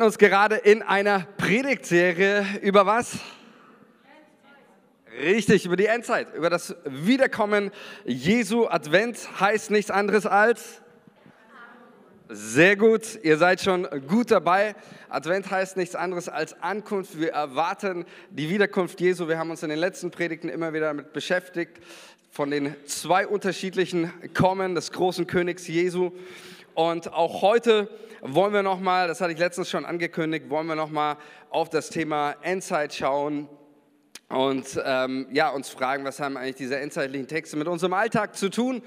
uns gerade in einer Predigtserie über was? Richtig, über die Endzeit, über das Wiederkommen Jesu. Advent heißt nichts anderes als? Sehr gut, ihr seid schon gut dabei. Advent heißt nichts anderes als Ankunft. Wir erwarten die Wiederkunft Jesu. Wir haben uns in den letzten Predigten immer wieder damit beschäftigt, von den zwei unterschiedlichen Kommen des großen Königs Jesu. Und auch heute wollen wir nochmal, das hatte ich letztens schon angekündigt, wollen wir nochmal auf das Thema Endzeit schauen und ähm, ja, uns fragen, was haben eigentlich diese endzeitlichen Texte mit unserem Alltag zu tun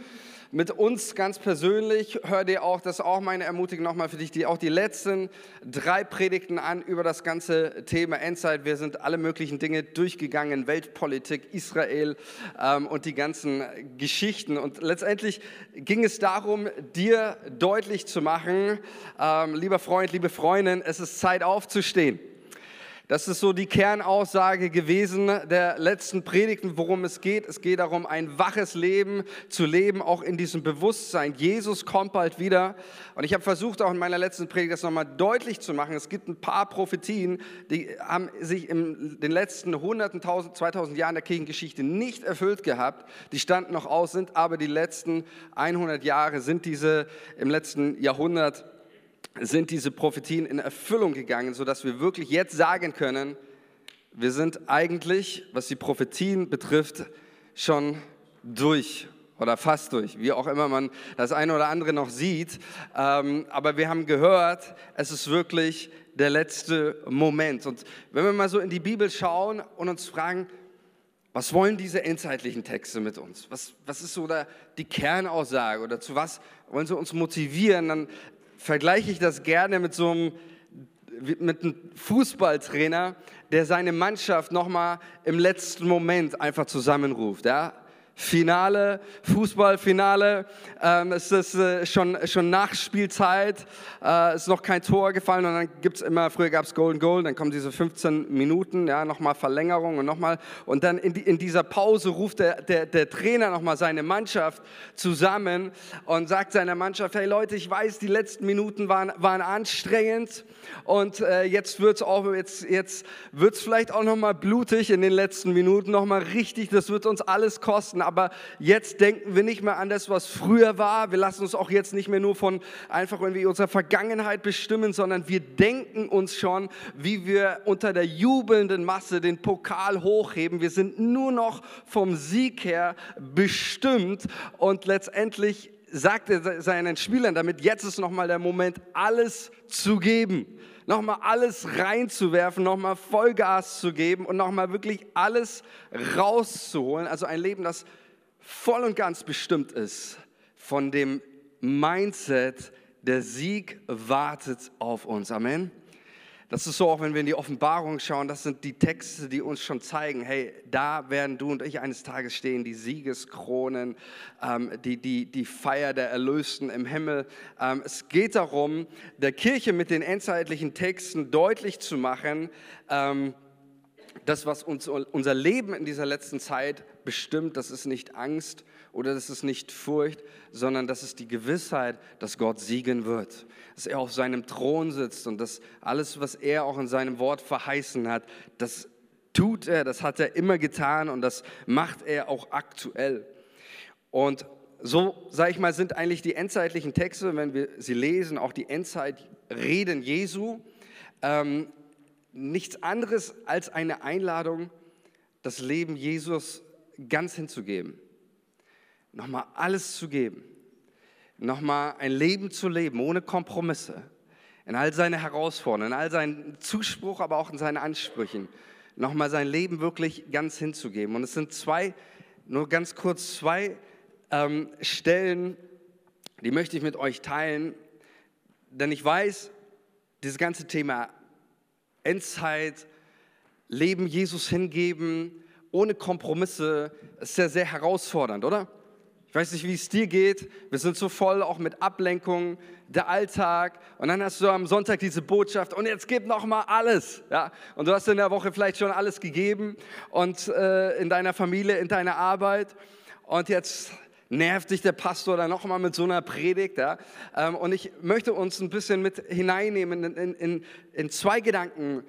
mit uns ganz persönlich. Hör dir auch, das ist auch meine Ermutigung nochmal für dich, die, auch die letzten drei Predigten an über das ganze Thema Endzeit. Wir sind alle möglichen Dinge durchgegangen, Weltpolitik, Israel ähm, und die ganzen Geschichten. Und letztendlich ging es darum, dir deutlich zu machen, ähm, lieber Freund, liebe Freundin, es ist Zeit aufzustehen. Das ist so die Kernaussage gewesen der letzten Predigten, worum es geht. Es geht darum, ein waches Leben zu leben, auch in diesem Bewusstsein. Jesus kommt bald wieder. Und ich habe versucht, auch in meiner letzten Predigt das nochmal deutlich zu machen. Es gibt ein paar Prophetien, die haben sich in den letzten hunderten, tausend, 2000 Jahren der Kirchengeschichte nicht erfüllt gehabt. Die standen noch aus, sind aber die letzten 100 Jahre, sind diese im letzten Jahrhundert sind diese Prophetien in Erfüllung gegangen, sodass wir wirklich jetzt sagen können, wir sind eigentlich, was die Prophetien betrifft, schon durch oder fast durch, wie auch immer man das eine oder andere noch sieht. Ähm, aber wir haben gehört, es ist wirklich der letzte Moment. Und wenn wir mal so in die Bibel schauen und uns fragen, was wollen diese endzeitlichen Texte mit uns? Was, was ist so da die Kernaussage oder zu was wollen sie uns motivieren? Dann vergleiche ich das gerne mit so einem, mit einem Fußballtrainer, der seine Mannschaft nochmal im letzten Moment einfach zusammenruft. Ja? Finale, Fußballfinale. Ähm, es ist äh, schon, schon Nachspielzeit, äh, ist noch kein Tor gefallen und dann gibt es immer, früher gab es Golden Goal, dann kommen diese 15 Minuten, ja, nochmal Verlängerung und nochmal. Und dann in, die, in dieser Pause ruft der, der, der Trainer nochmal seine Mannschaft zusammen und sagt seiner Mannschaft, hey Leute, ich weiß, die letzten Minuten waren, waren anstrengend und äh, jetzt wird es jetzt, jetzt wird's vielleicht auch nochmal blutig in den letzten Minuten, nochmal richtig, das wird uns alles kosten aber jetzt denken wir nicht mehr an das, was früher war. Wir lassen uns auch jetzt nicht mehr nur von einfach irgendwie unserer Vergangenheit bestimmen, sondern wir denken uns schon, wie wir unter der jubelnden Masse den Pokal hochheben. Wir sind nur noch vom Sieg her bestimmt und letztendlich sagt er seinen Spielern damit, jetzt ist nochmal der Moment, alles zu geben nochmal alles reinzuwerfen, nochmal Vollgas zu geben und nochmal wirklich alles rauszuholen. Also ein Leben, das voll und ganz bestimmt ist von dem Mindset, der Sieg wartet auf uns. Amen. Das ist so, auch wenn wir in die Offenbarung schauen, das sind die Texte, die uns schon zeigen, hey, da werden du und ich eines Tages stehen, die Siegeskronen, ähm, die, die, die Feier der Erlösten im Himmel. Ähm, es geht darum, der Kirche mit den endzeitlichen Texten deutlich zu machen, ähm, das, was uns, unser Leben in dieser letzten Zeit bestimmt, das ist nicht Angst oder das ist nicht Furcht, sondern das ist die Gewissheit, dass Gott siegen wird, dass er auf seinem Thron sitzt und dass alles, was er auch in seinem Wort verheißen hat, das tut er, das hat er immer getan und das macht er auch aktuell. Und so, sage ich mal, sind eigentlich die endzeitlichen Texte, wenn wir sie lesen, auch die Endzeitreden Jesu, ähm, nichts anderes als eine Einladung, das Leben Jesus ganz hinzugeben. Nochmal alles zu geben. Nochmal ein Leben zu leben, ohne Kompromisse. In all seine Herausforderungen, in all seinen Zuspruch, aber auch in seinen Ansprüchen. Nochmal sein Leben wirklich ganz hinzugeben. Und es sind zwei, nur ganz kurz zwei ähm, Stellen, die möchte ich mit euch teilen. Denn ich weiß, dieses ganze Thema Endzeit, Leben Jesus hingeben, ohne Kompromisse, ist ja sehr herausfordernd, oder? Ich weiß nicht, wie es dir geht. Wir sind so voll auch mit Ablenkung, der Alltag. Und dann hast du am Sonntag diese Botschaft und jetzt gib noch mal alles. Ja? Und du hast in der Woche vielleicht schon alles gegeben und äh, in deiner Familie, in deiner Arbeit. Und jetzt nervt dich der Pastor dann nochmal mit so einer Predigt. Ja? Ähm, und ich möchte uns ein bisschen mit hineinnehmen in, in, in zwei Gedanken,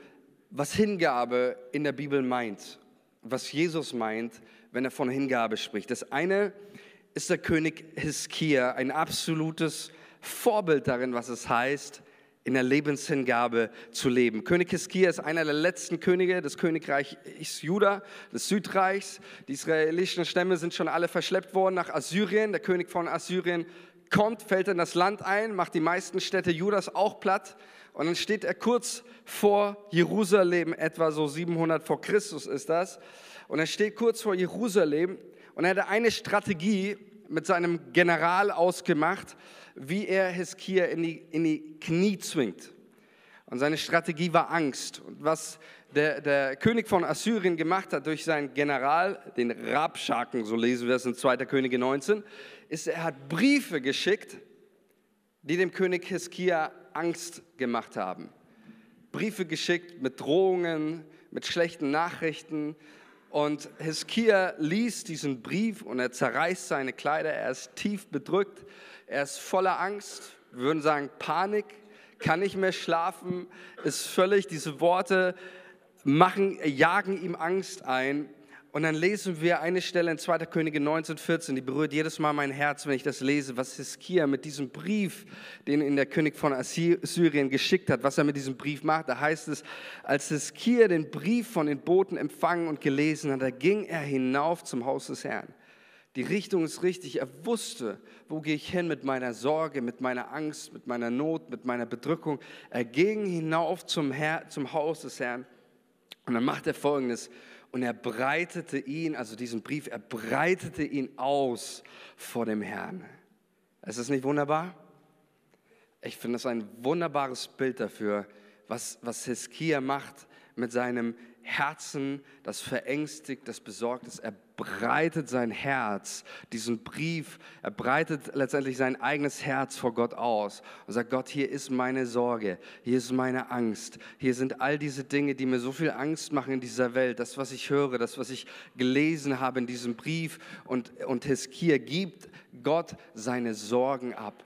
was Hingabe in der Bibel meint, was Jesus meint, wenn er von Hingabe spricht. Das eine ist der König Hiskia, ein absolutes Vorbild darin, was es heißt, in der Lebenshingabe zu leben. König Hiskia ist einer der letzten Könige des Königreichs Juda, des Südreichs. Die israelischen Stämme sind schon alle verschleppt worden nach Assyrien. Der König von Assyrien kommt, fällt in das Land ein, macht die meisten Städte Judas auch platt. Und dann steht er kurz vor Jerusalem, etwa so 700 vor Christus ist das. Und er steht kurz vor Jerusalem und er hatte eine Strategie mit seinem General ausgemacht, wie er Hiskia in die, in die Knie zwingt. Und seine Strategie war Angst. Und was der, der König von Assyrien gemacht hat durch seinen General, den Rabschaken, so lesen wir es in 2. Könige 19, ist, er hat Briefe geschickt, die dem König Hiskia Angst gemacht haben. Briefe geschickt mit Drohungen, mit schlechten Nachrichten. Und Hiskia liest diesen Brief und er zerreißt seine Kleider, er ist tief bedrückt. Er ist voller Angst, wir würden sagen Panik, kann nicht mehr schlafen, ist völlig, diese Worte machen, jagen ihm Angst ein. Und dann lesen wir eine Stelle in 2. Könige 1914, die berührt jedes Mal mein Herz, wenn ich das lese, was Hiskia mit diesem Brief, den ihn der König von Assyrien geschickt hat, was er mit diesem Brief macht. Da heißt es, als Hiskia den Brief von den Boten empfangen und gelesen hat, da ging er hinauf zum Haus des Herrn. Die Richtung ist richtig. Er wusste, wo gehe ich hin mit meiner Sorge, mit meiner Angst, mit meiner Not, mit meiner Bedrückung. Er ging hinauf zum, Herr, zum Haus des Herrn und dann macht er Folgendes. Und er breitete ihn, also diesen Brief, er breitete ihn aus vor dem Herrn. Ist das nicht wunderbar? Ich finde das ein wunderbares Bild dafür, was, was Hiskia macht mit seinem Herzen, das verängstigt, das besorgt ist. Er breitet sein Herz, diesen Brief, er breitet letztendlich sein eigenes Herz vor Gott aus und sagt, Gott, hier ist meine Sorge, hier ist meine Angst, hier sind all diese Dinge, die mir so viel Angst machen in dieser Welt, das, was ich höre, das, was ich gelesen habe in diesem Brief und, und Hiskia gibt Gott seine Sorgen ab.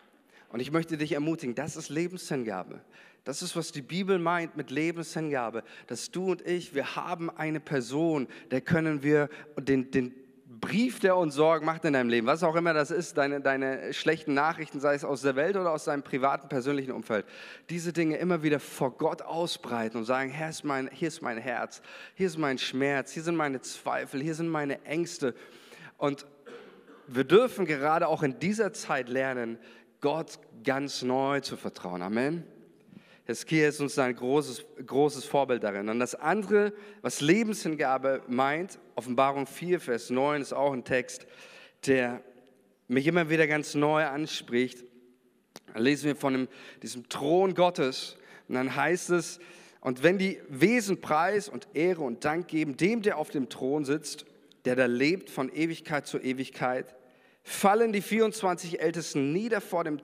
Und ich möchte dich ermutigen, das ist Lebenshingabe. Das ist, was die Bibel meint mit Lebenshingabe, dass du und ich, wir haben eine Person, der können wir den, den Brief, der uns Sorgen macht in deinem Leben, was auch immer das ist, deine, deine schlechten Nachrichten, sei es aus der Welt oder aus deinem privaten, persönlichen Umfeld, diese Dinge immer wieder vor Gott ausbreiten und sagen, Herr, ist mein, hier ist mein Herz, hier ist mein Schmerz, hier sind meine Zweifel, hier sind meine Ängste. Und wir dürfen gerade auch in dieser Zeit lernen, Gott ganz neu zu vertrauen. Amen. Hiskia ist uns ein großes, großes Vorbild darin. Und das andere, was Lebenshingabe meint, Offenbarung 4, Vers 9 ist auch ein Text, der mich immer wieder ganz neu anspricht. Da lesen wir von dem, diesem Thron Gottes und dann heißt es, und wenn die Wesen Preis und Ehre und Dank geben dem, der auf dem Thron sitzt, der da lebt von Ewigkeit zu Ewigkeit, fallen die 24 Ältesten nieder vor dem,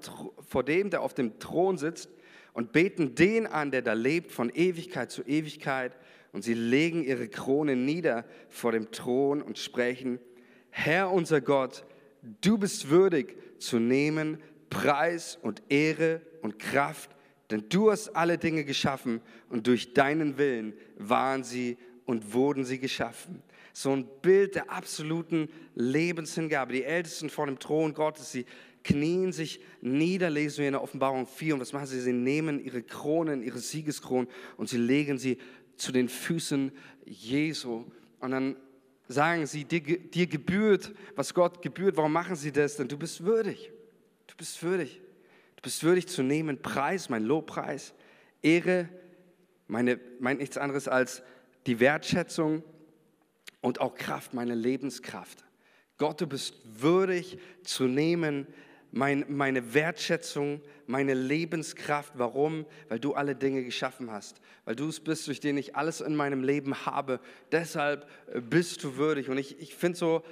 vor dem der auf dem Thron sitzt und beten den an, der da lebt von Ewigkeit zu Ewigkeit. Und sie legen ihre Krone nieder vor dem Thron und sprechen, Herr unser Gott, du bist würdig zu nehmen Preis und Ehre und Kraft, denn du hast alle Dinge geschaffen und durch deinen Willen waren sie und wurden sie geschaffen. So ein Bild der absoluten Lebenshingabe. Die Ältesten vor dem Thron Gottes, sie knien sich nieder, lesen wir in der Offenbarung 4. Und was machen sie? Sie nehmen ihre Kronen, ihre Siegeskronen und sie legen sie zu den Füßen Jesu. Und dann sagen sie, dir, dir gebührt, was Gott gebührt. Warum machen sie das? Denn du bist würdig. Du bist würdig. Du bist würdig zu nehmen, Preis, mein Lobpreis, Ehre, meine, meint nichts anderes als die Wertschätzung und auch Kraft, meine Lebenskraft. Gott, du bist würdig zu nehmen, mein, meine Wertschätzung, meine Lebenskraft. Warum? Weil du alle Dinge geschaffen hast. Weil du es bist, durch den ich alles in meinem Leben habe. Deshalb äh, bist du würdig. Und ich, ich finde so,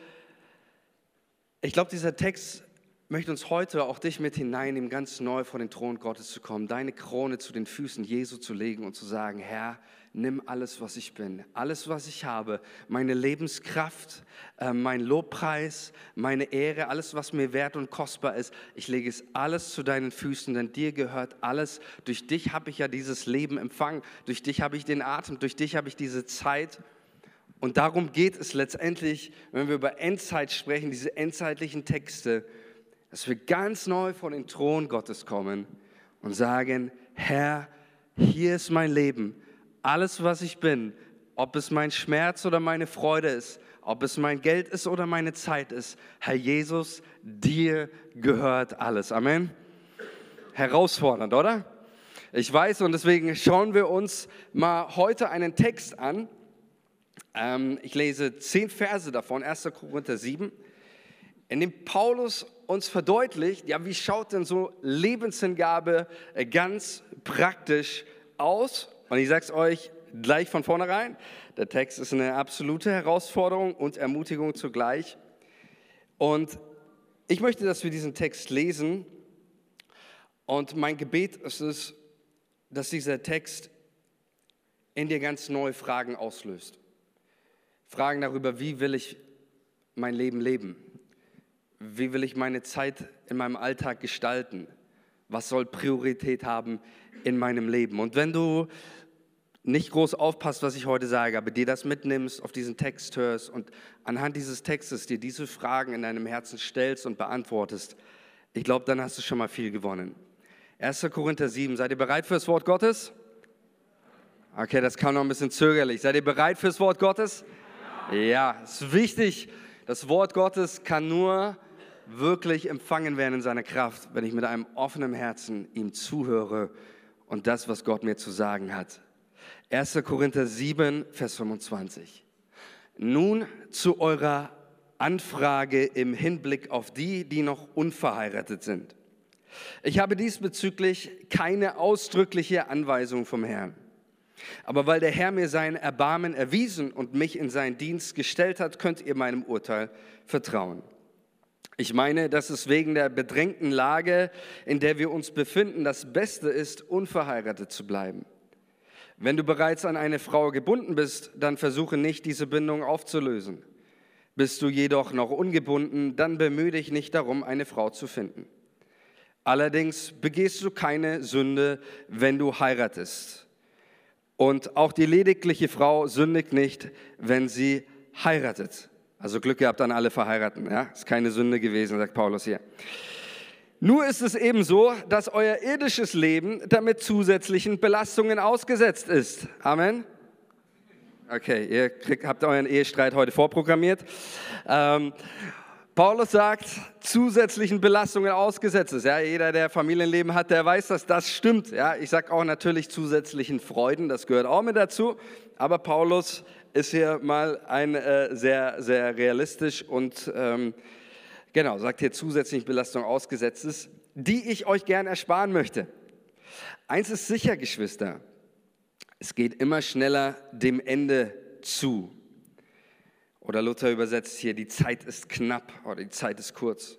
ich glaube, dieser Text möchte uns heute auch dich mit hineinnehmen, ganz neu vor den Thron Gottes zu kommen, deine Krone zu den Füßen Jesu zu legen und zu sagen, Herr, nimm alles, was ich bin, alles, was ich habe, meine Lebenskraft, äh, mein Lobpreis, meine Ehre, alles, was mir wert und kostbar ist. Ich lege es alles zu deinen Füßen, denn dir gehört alles. Durch dich habe ich ja dieses Leben empfangen, durch dich habe ich den Atem, durch dich habe ich diese Zeit. Und darum geht es letztendlich, wenn wir über Endzeit sprechen, diese endzeitlichen Texte, dass wir ganz neu vor den Thron Gottes kommen und sagen, Herr, hier ist mein Leben alles, was ich bin, ob es mein Schmerz oder meine Freude ist, ob es mein Geld ist oder meine Zeit ist, Herr Jesus, dir gehört alles. Amen. Herausfordernd, oder? Ich weiß und deswegen schauen wir uns mal heute einen Text an. Ähm, ich lese zehn Verse davon, 1. Korinther 7, in dem Paulus uns verdeutlicht, ja, wie schaut denn so Lebenshingabe äh, ganz praktisch aus? Und ich sage es euch gleich von vornherein, der Text ist eine absolute Herausforderung und Ermutigung zugleich. Und ich möchte, dass wir diesen Text lesen. Und mein Gebet ist es, dass dieser Text in dir ganz neue Fragen auslöst. Fragen darüber, wie will ich mein Leben leben? Wie will ich meine Zeit in meinem Alltag gestalten? Was soll Priorität haben in meinem Leben? Und wenn du nicht groß aufpasst, was ich heute sage, aber dir das mitnimmst, auf diesen Text hörst und anhand dieses Textes dir diese Fragen in deinem Herzen stellst und beantwortest, ich glaube, dann hast du schon mal viel gewonnen. 1. Korinther 7, seid ihr bereit für das Wort Gottes? Okay, das kam noch ein bisschen zögerlich. Seid ihr bereit fürs Wort Gottes? Ja, ja ist wichtig. Das Wort Gottes kann nur wirklich empfangen werden in seiner Kraft, wenn ich mit einem offenen Herzen ihm zuhöre und das, was Gott mir zu sagen hat. 1. Korinther 7, Vers 25. Nun zu eurer Anfrage im Hinblick auf die, die noch unverheiratet sind. Ich habe diesbezüglich keine ausdrückliche Anweisung vom Herrn. Aber weil der Herr mir sein Erbarmen erwiesen und mich in seinen Dienst gestellt hat, könnt ihr meinem Urteil vertrauen. Ich meine, dass es wegen der bedrängten Lage, in der wir uns befinden, das Beste ist, unverheiratet zu bleiben. Wenn du bereits an eine Frau gebunden bist, dann versuche nicht, diese Bindung aufzulösen. Bist du jedoch noch ungebunden, dann bemühe dich nicht darum, eine Frau zu finden. Allerdings begehst du keine Sünde, wenn du heiratest. Und auch die ledigliche Frau sündigt nicht, wenn sie heiratet. Also Glück gehabt an alle Verheirateten. Ja? Ist keine Sünde gewesen, sagt Paulus hier. Nur ist es eben so, dass euer irdisches Leben damit zusätzlichen Belastungen ausgesetzt ist. Amen. Okay, ihr kriegt, habt euren Ehestreit heute vorprogrammiert. Ähm, Paulus sagt, zusätzlichen Belastungen ausgesetzt ist. Ja, jeder, der Familienleben hat, der weiß, dass das stimmt. Ja, ich sage auch natürlich zusätzlichen Freuden, das gehört auch mit dazu. Aber Paulus ist hier mal ein äh, sehr, sehr realistisch und ähm, Genau, sagt hier zusätzliche Belastung ausgesetzt ist, die ich euch gern ersparen möchte. Eins ist sicher, Geschwister, es geht immer schneller dem Ende zu. Oder Luther übersetzt hier, die Zeit ist knapp oder die Zeit ist kurz.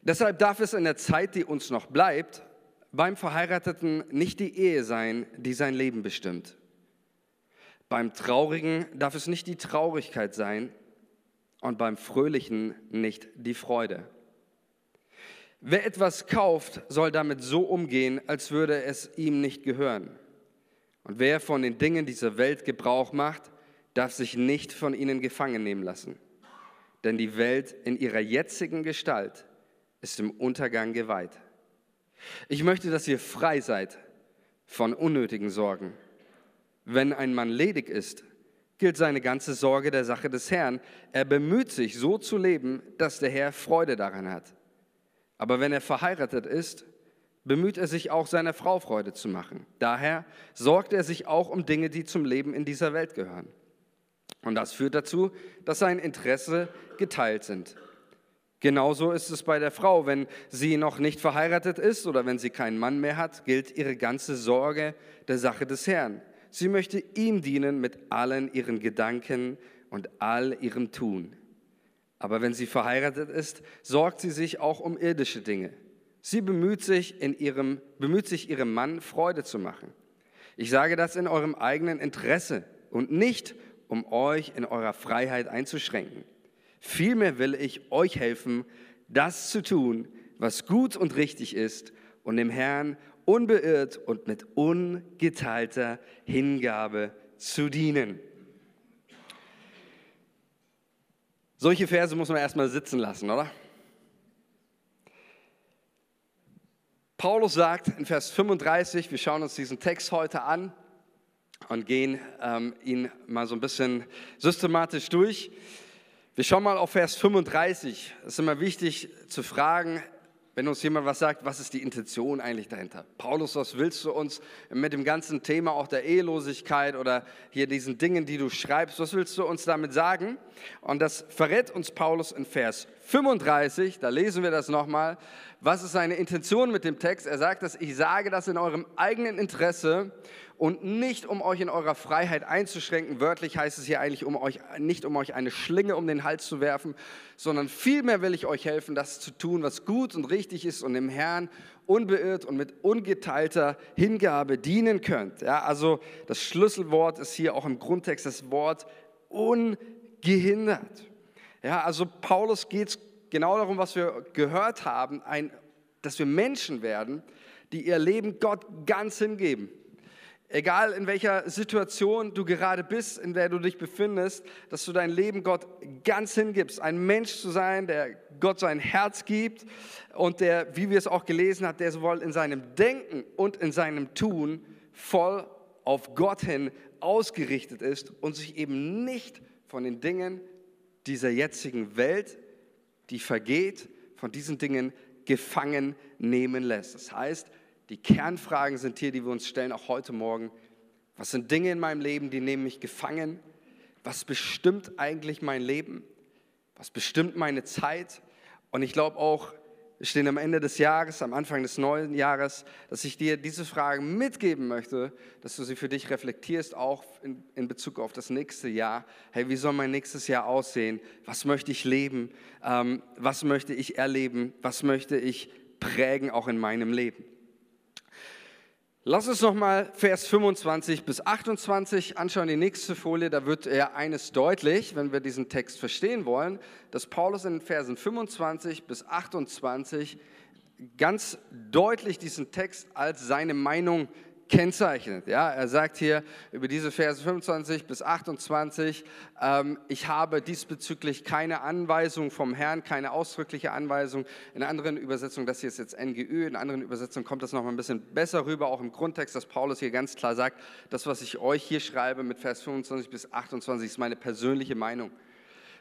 Deshalb darf es in der Zeit, die uns noch bleibt, beim Verheirateten nicht die Ehe sein, die sein Leben bestimmt. Beim Traurigen darf es nicht die Traurigkeit sein, und beim Fröhlichen nicht die Freude. Wer etwas kauft, soll damit so umgehen, als würde es ihm nicht gehören. Und wer von den Dingen dieser Welt Gebrauch macht, darf sich nicht von ihnen gefangen nehmen lassen. Denn die Welt in ihrer jetzigen Gestalt ist im Untergang geweiht. Ich möchte, dass ihr frei seid von unnötigen Sorgen. Wenn ein Mann ledig ist, gilt seine ganze Sorge der Sache des Herrn. Er bemüht sich, so zu leben, dass der Herr Freude daran hat. Aber wenn er verheiratet ist, bemüht er sich auch, seiner Frau Freude zu machen. Daher sorgt er sich auch um Dinge, die zum Leben in dieser Welt gehören. Und das führt dazu, dass sein Interesse geteilt sind. Genauso ist es bei der Frau, wenn sie noch nicht verheiratet ist oder wenn sie keinen Mann mehr hat, gilt ihre ganze Sorge der Sache des Herrn. Sie möchte ihm dienen mit allen ihren Gedanken und all ihrem Tun. Aber wenn sie verheiratet ist, sorgt sie sich auch um irdische Dinge. Sie bemüht sich, in ihrem, bemüht sich, ihrem Mann Freude zu machen. Ich sage das in eurem eigenen Interesse und nicht, um euch in eurer Freiheit einzuschränken. Vielmehr will ich euch helfen, das zu tun, was gut und richtig ist und dem Herrn unbeirrt und mit ungeteilter Hingabe zu dienen. Solche Verse muss man erstmal sitzen lassen, oder? Paulus sagt in Vers 35, wir schauen uns diesen Text heute an und gehen ähm, ihn mal so ein bisschen systematisch durch. Wir schauen mal auf Vers 35. Es ist immer wichtig zu fragen, wenn uns jemand was sagt, was ist die Intention eigentlich dahinter? Paulus, was willst du uns mit dem ganzen Thema auch der Ehelosigkeit oder hier diesen Dingen, die du schreibst, was willst du uns damit sagen? Und das verrät uns Paulus in Vers 35, da lesen wir das nochmal. Was ist seine Intention mit dem Text? Er sagt, dass ich sage das in eurem eigenen Interesse und nicht um euch in eurer Freiheit einzuschränken. Wörtlich heißt es hier eigentlich um euch, nicht um euch eine Schlinge um den Hals zu werfen, sondern vielmehr will ich euch helfen, das zu tun, was gut und richtig ist und dem Herrn unbeirrt und mit ungeteilter Hingabe dienen könnt. Ja, also das Schlüsselwort ist hier auch im Grundtext das Wort ungehindert. Ja, also Paulus geht es genau darum, was wir gehört haben, ein, dass wir Menschen werden, die ihr Leben Gott ganz hingeben. Egal in welcher Situation du gerade bist, in der du dich befindest, dass du dein Leben Gott ganz hingibst. Ein Mensch zu sein, der Gott sein Herz gibt und der, wie wir es auch gelesen haben, der sowohl in seinem Denken und in seinem Tun voll auf Gott hin ausgerichtet ist und sich eben nicht von den Dingen dieser jetzigen Welt, die vergeht, von diesen Dingen gefangen nehmen lässt. Das heißt, die Kernfragen sind hier, die wir uns stellen, auch heute Morgen. Was sind Dinge in meinem Leben, die nehmen mich gefangen? Was bestimmt eigentlich mein Leben? Was bestimmt meine Zeit? Und ich glaube auch, stehen am Ende des Jahres, am Anfang des neuen Jahres, dass ich dir diese Fragen mitgeben möchte, dass du sie für dich reflektierst, auch in, in Bezug auf das nächste Jahr. Hey, wie soll mein nächstes Jahr aussehen? Was möchte ich leben? Ähm, was möchte ich erleben? Was möchte ich prägen, auch in meinem Leben? Lass uns nochmal Vers 25 bis 28 anschauen, die nächste Folie. Da wird ja eines deutlich, wenn wir diesen Text verstehen wollen, dass Paulus in Versen 25 bis 28 ganz deutlich diesen Text als seine Meinung kennzeichnet. Ja, er sagt hier über diese Verse 25 bis 28, ähm, ich habe diesbezüglich keine Anweisung vom Herrn, keine ausdrückliche Anweisung. In anderen Übersetzungen, das hier ist jetzt NGÜ, in anderen Übersetzungen kommt das noch mal ein bisschen besser rüber, auch im Grundtext, dass Paulus hier ganz klar sagt, das, was ich euch hier schreibe mit Vers 25 bis 28, ist meine persönliche Meinung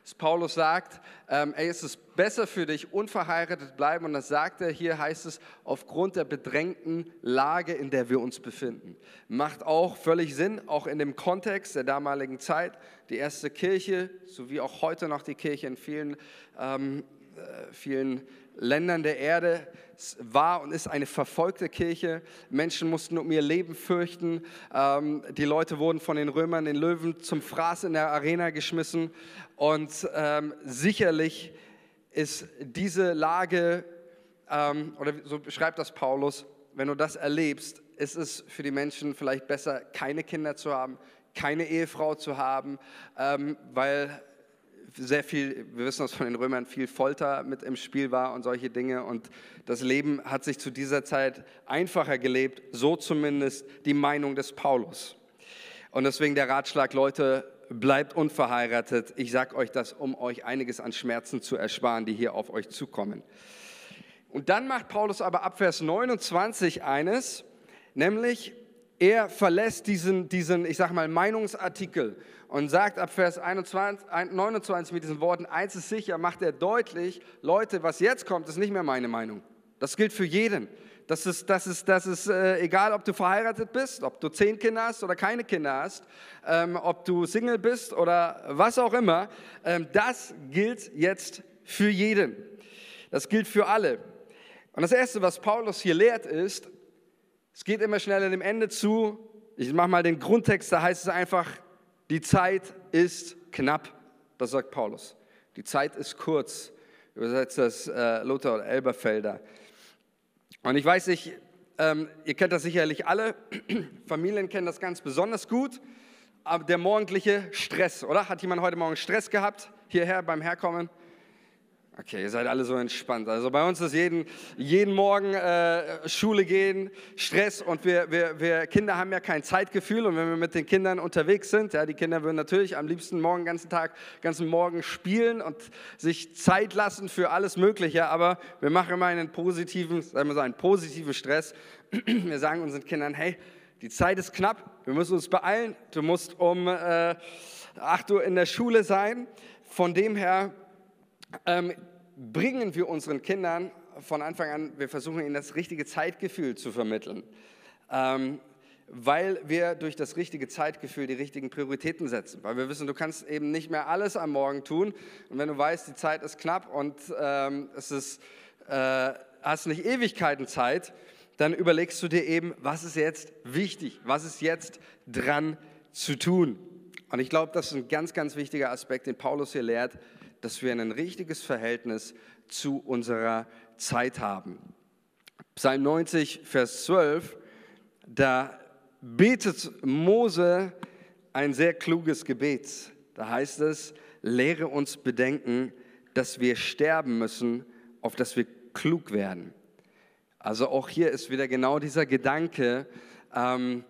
dass Paulus sagt, ähm, ey, es ist besser für dich, unverheiratet bleiben. Und das sagt er, hier heißt es, aufgrund der bedrängten Lage, in der wir uns befinden. Macht auch völlig Sinn, auch in dem Kontext der damaligen Zeit. Die erste Kirche, sowie auch heute noch die Kirche in vielen, ähm, äh, vielen Ländern der Erde war und ist eine verfolgte Kirche. Menschen mussten um ihr Leben fürchten. Ähm, die Leute wurden von den Römern, den Löwen, zum Fraß in der Arena geschmissen. Und ähm, sicherlich ist diese Lage, ähm, oder so beschreibt das Paulus, wenn du das erlebst, ist es für die Menschen vielleicht besser, keine Kinder zu haben, keine Ehefrau zu haben, ähm, weil sehr viel, wir wissen das von den Römern, viel Folter mit im Spiel war und solche Dinge. Und das Leben hat sich zu dieser Zeit einfacher gelebt, so zumindest die Meinung des Paulus. Und deswegen der Ratschlag, Leute, bleibt unverheiratet. Ich sage euch das, um euch einiges an Schmerzen zu ersparen, die hier auf euch zukommen. Und dann macht Paulus aber ab Vers 29 eines, nämlich er verlässt diesen, diesen ich sage mal, Meinungsartikel und sagt ab Vers 21, 29 mit diesen Worten, eins ist sicher, macht er deutlich, Leute, was jetzt kommt, ist nicht mehr meine Meinung. Das gilt für jeden. Das ist, das ist, das ist äh, egal, ob du verheiratet bist, ob du zehn Kinder hast oder keine Kinder hast, ähm, ob du Single bist oder was auch immer. Ähm, das gilt jetzt für jeden. Das gilt für alle. Und das Erste, was Paulus hier lehrt, ist, es geht immer schneller dem Ende zu. Ich mache mal den Grundtext, da heißt es einfach, die Zeit ist knapp. Das sagt Paulus. Die Zeit ist kurz, übersetzt das äh, Lothar oder Elberfelder. Und ich weiß nicht, ähm, ihr kennt das sicherlich alle, Familien kennen das ganz besonders gut, aber der morgendliche Stress, oder? Hat jemand heute Morgen Stress gehabt, hierher beim Herkommen? Okay, ihr seid alle so entspannt. Also bei uns ist jeden, jeden Morgen äh, Schule gehen, Stress und wir, wir, wir Kinder haben ja kein Zeitgefühl und wenn wir mit den Kindern unterwegs sind, ja, die Kinder würden natürlich am liebsten morgen ganzen Tag, ganzen Morgen spielen und sich Zeit lassen für alles Mögliche, aber wir machen immer einen positiven, sagen wir so, einen positiven Stress. Wir sagen unseren Kindern, hey, die Zeit ist knapp, wir müssen uns beeilen, du musst um äh, 8 Uhr in der Schule sein. Von dem her ähm, bringen wir unseren Kindern von Anfang an, wir versuchen ihnen das richtige Zeitgefühl zu vermitteln, ähm, weil wir durch das richtige Zeitgefühl die richtigen Prioritäten setzen. Weil wir wissen, du kannst eben nicht mehr alles am Morgen tun. Und wenn du weißt, die Zeit ist knapp und ähm, es ist, äh, hast nicht Ewigkeiten Zeit, dann überlegst du dir eben, was ist jetzt wichtig, was ist jetzt dran zu tun. Und ich glaube, das ist ein ganz, ganz wichtiger Aspekt, den Paulus hier lehrt, dass wir ein richtiges Verhältnis zu unserer Zeit haben. Psalm 90, Vers 12, da betet Mose ein sehr kluges Gebet. Da heißt es, lehre uns bedenken, dass wir sterben müssen, auf dass wir klug werden. Also auch hier ist wieder genau dieser Gedanke, ähm,